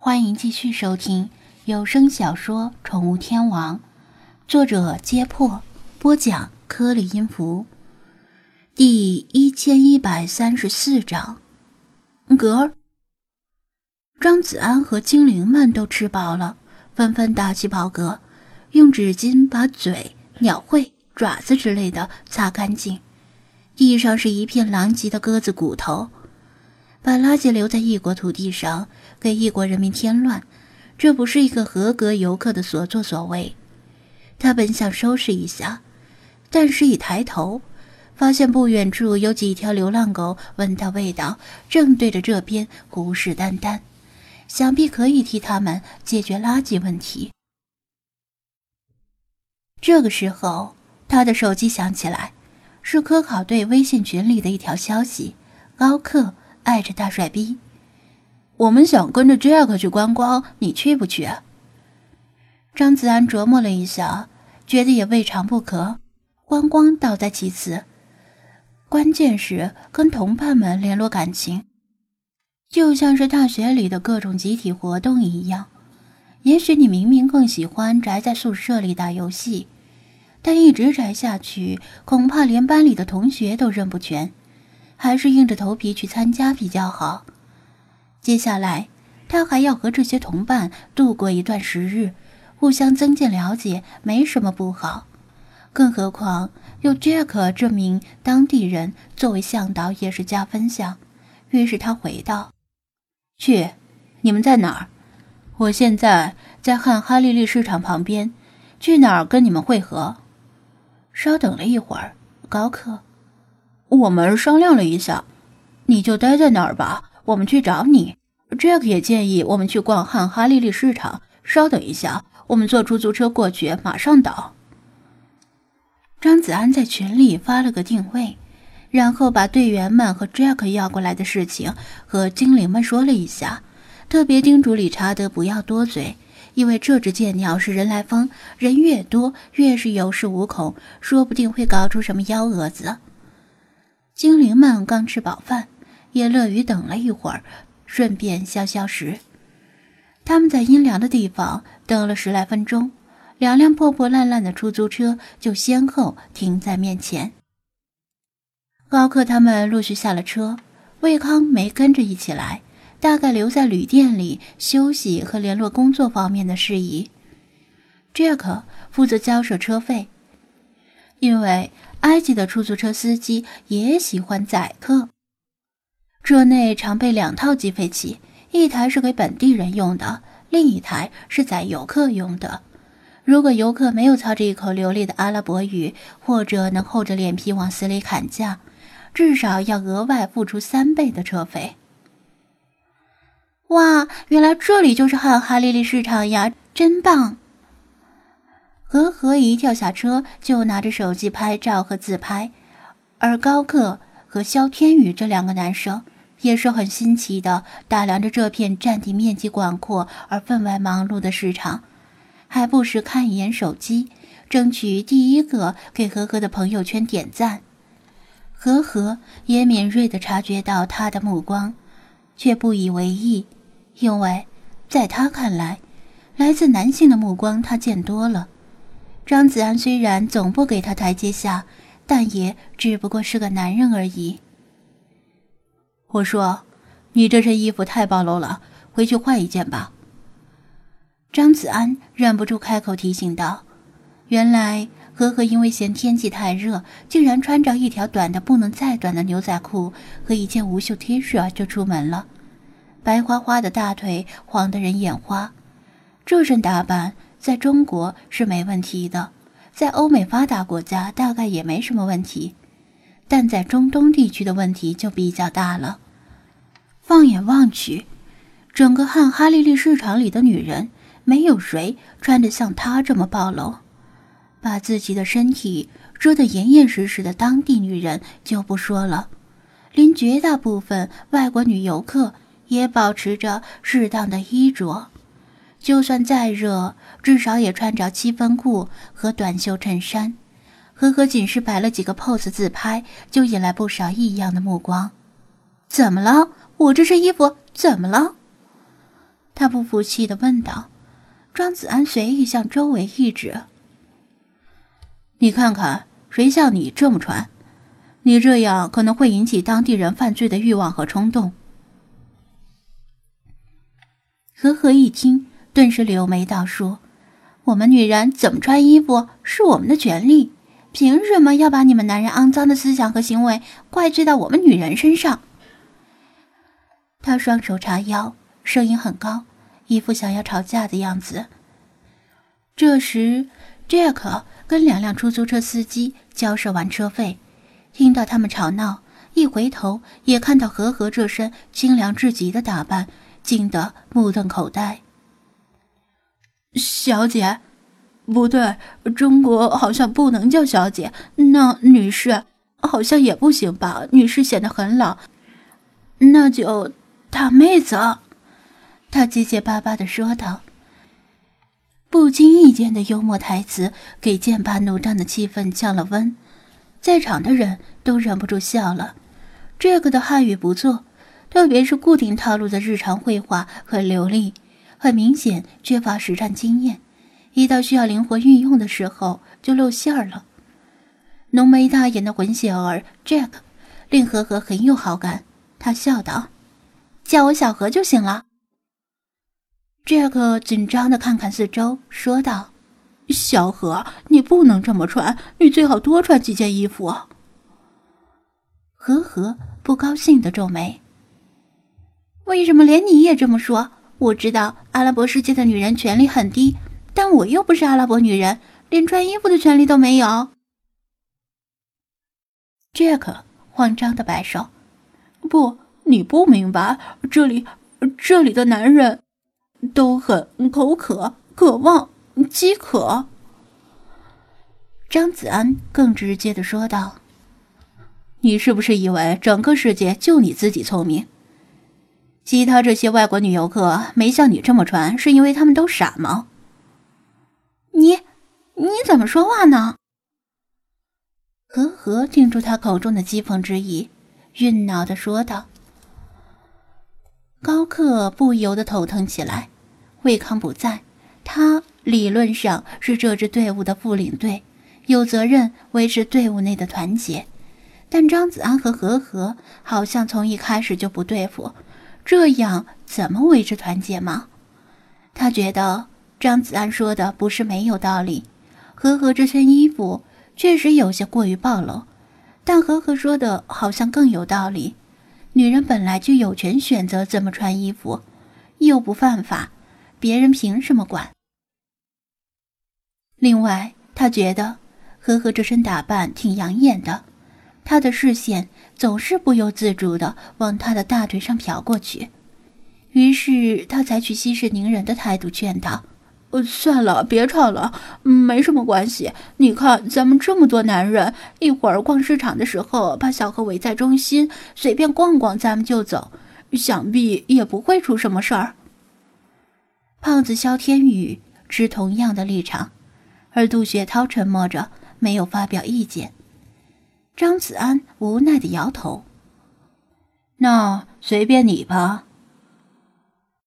欢迎继续收听有声小说《宠物天王》，作者：揭破，播讲：颗粒音符，第一千一百三十四章。格儿，张子安和精灵们都吃饱了，纷纷打起饱嗝，用纸巾把嘴、鸟喙、爪子之类的擦干净。地上是一片狼藉的鸽子骨头。把垃圾留在异国土地上，给异国人民添乱，这不是一个合格游客的所作所为。他本想收拾一下，但是一抬头，发现不远处有几条流浪狗闻到味道，正对着这边虎视眈眈，想必可以替他们解决垃圾问题。这个时候，他的手机响起来，是科考队微信群里的一条消息：高克。爱着大帅逼，我们想跟着 Jack 去观光，你去不去？张子安琢磨了一下，觉得也未尝不可。观光倒在其次，关键是跟同伴们联络感情，就像是大学里的各种集体活动一样。也许你明明更喜欢宅在宿舍里打游戏，但一直宅下去，恐怕连班里的同学都认不全。还是硬着头皮去参加比较好。接下来，他还要和这些同伴度过一段时日，互相增进了解，没什么不好。更何况有 Jack 这名当地人作为向导也是加分项。于是他回道：“去，你们在哪儿？我现在在汉哈利利市场旁边，去哪儿跟你们会合？”稍等了一会儿，高克。我们商量了一下，你就待在那儿吧，我们去找你。Jack 也建议我们去逛汉哈利利市场。稍等一下，我们坐出租车过去，马上到。张子安在群里发了个定位，然后把队员们和 Jack 要过来的事情和精灵们说了一下，特别叮嘱理查德不要多嘴，因为这只贱鸟是人来疯，人越多越是有恃无恐，说不定会搞出什么幺蛾子。精灵们刚吃饱饭，也乐于等了一会儿，顺便消消食。他们在阴凉的地方等了十来分钟，两辆破破烂烂的出租车就先后停在面前。高克他们陆续下了车，魏康没跟着一起来，大概留在旅店里休息和联络工作方面的事宜。Jack 负责交涉车费，因为。埃及的出租车司机也喜欢载客，车内常备两套计费器，一台是给本地人用的，另一台是载游客用的。如果游客没有操着一口流利的阿拉伯语，或者能厚着脸皮往死里砍价，至少要额外付出三倍的车费。哇，原来这里就是汉哈利利市场呀，真棒！和和一跳下车，就拿着手机拍照和自拍，而高克和肖天宇这两个男生也是很新奇的打量着这片占地面积广阔而分外忙碌的市场，还不时看一眼手机，争取第一个给和和的朋友圈点赞。和和也敏锐地察觉到他的目光，却不以为意，因为在他看来，来自男性的目光他见多了。张子安虽然总不给他台阶下，但也只不过是个男人而已。我说：“你这身衣服太暴露了，回去换一件吧。”张子安忍不住开口提醒道：“原来和和因为嫌天气太热，竟然穿着一条短的不能再短的牛仔裤和一件无袖 T 恤就出门了，白花花的大腿晃得人眼花。这身打扮。”在中国是没问题的，在欧美发达国家大概也没什么问题，但在中东地区的问题就比较大了。放眼望去，整个汉哈利利市场里的女人，没有谁穿得像她这么暴露，把自己的身体遮得严严实实的。当地女人就不说了，连绝大部分外国女游客也保持着适当的衣着。就算再热，至少也穿着七分裤和短袖衬衫。呵呵，仅是摆了几个 pose 自拍，就引来不少异样的目光。怎么了？我这身衣服怎么了？他不服气的问道。庄子安随意向周围一指：“你看看，谁像你这么穿？你这样可能会引起当地人犯罪的欲望和冲动。”和和一听，顿时柳眉道：“说，我们女人怎么穿衣服是我们的权利，凭什么要把你们男人肮脏的思想和行为怪罪到我们女人身上？”他双手叉腰，声音很高。一副想要吵架的样子。这时，杰克跟两辆出租车司机交涉完车费，听到他们吵闹，一回头也看到和和这身清凉至极的打扮，惊得目瞪口呆。小姐，不对，中国好像不能叫小姐，那女士好像也不行吧？女士显得很老，那就大妹子。他结结巴巴的说道：“不经意间的幽默台词，给剑拔弩张的气氛降了温，在场的人都忍不住笑了。这个的汉语不错，特别是固定套路的日常会话很流利，很明显缺乏实战经验，一到需要灵活运用的时候就露馅儿了。浓眉大眼的混血儿 Jack 令和和很有好感，他笑道：‘叫我小何就行了。’”杰克紧张的看看四周，说道：“小何，你不能这么穿，你最好多穿几件衣服。”和和不高兴的皱眉：“为什么连你也这么说？我知道阿拉伯世界的女人权利很低，但我又不是阿拉伯女人，连穿衣服的权利都没有。”杰克慌张的摆手：“不，你不明白，这里，这里的男人。”都很口渴、渴望、饥渴。张子安更直接的说道：“你是不是以为整个世界就你自己聪明？其他这些外国女游客没像你这么穿，是因为他们都傻吗？”你你怎么说话呢？和和听出他口中的讥讽之意，愠恼的说道。高克不由得头疼起来。魏康不在，他理论上是这支队伍的副领队，有责任维持队伍内的团结。但张子安和何何好像从一开始就不对付，这样怎么维持团结吗？他觉得张子安说的不是没有道理。何何这身衣服确实有些过于暴露，但何何说的好像更有道理。女人本来就有权选择怎么穿衣服，又不犯法，别人凭什么管？另外，他觉得呵呵这身打扮挺养眼的，他的视线总是不由自主的往他的大腿上瞟过去，于是他采取息事宁人的态度劝道。呃，算了，别吵了，没什么关系。你看，咱们这么多男人，一会儿逛市场的时候，把小何围在中心，随便逛逛，咱们就走，想必也不会出什么事儿。胖子肖天宇持同样的立场，而杜雪涛沉默着，没有发表意见。张子安无奈的摇头：“那随便你吧。”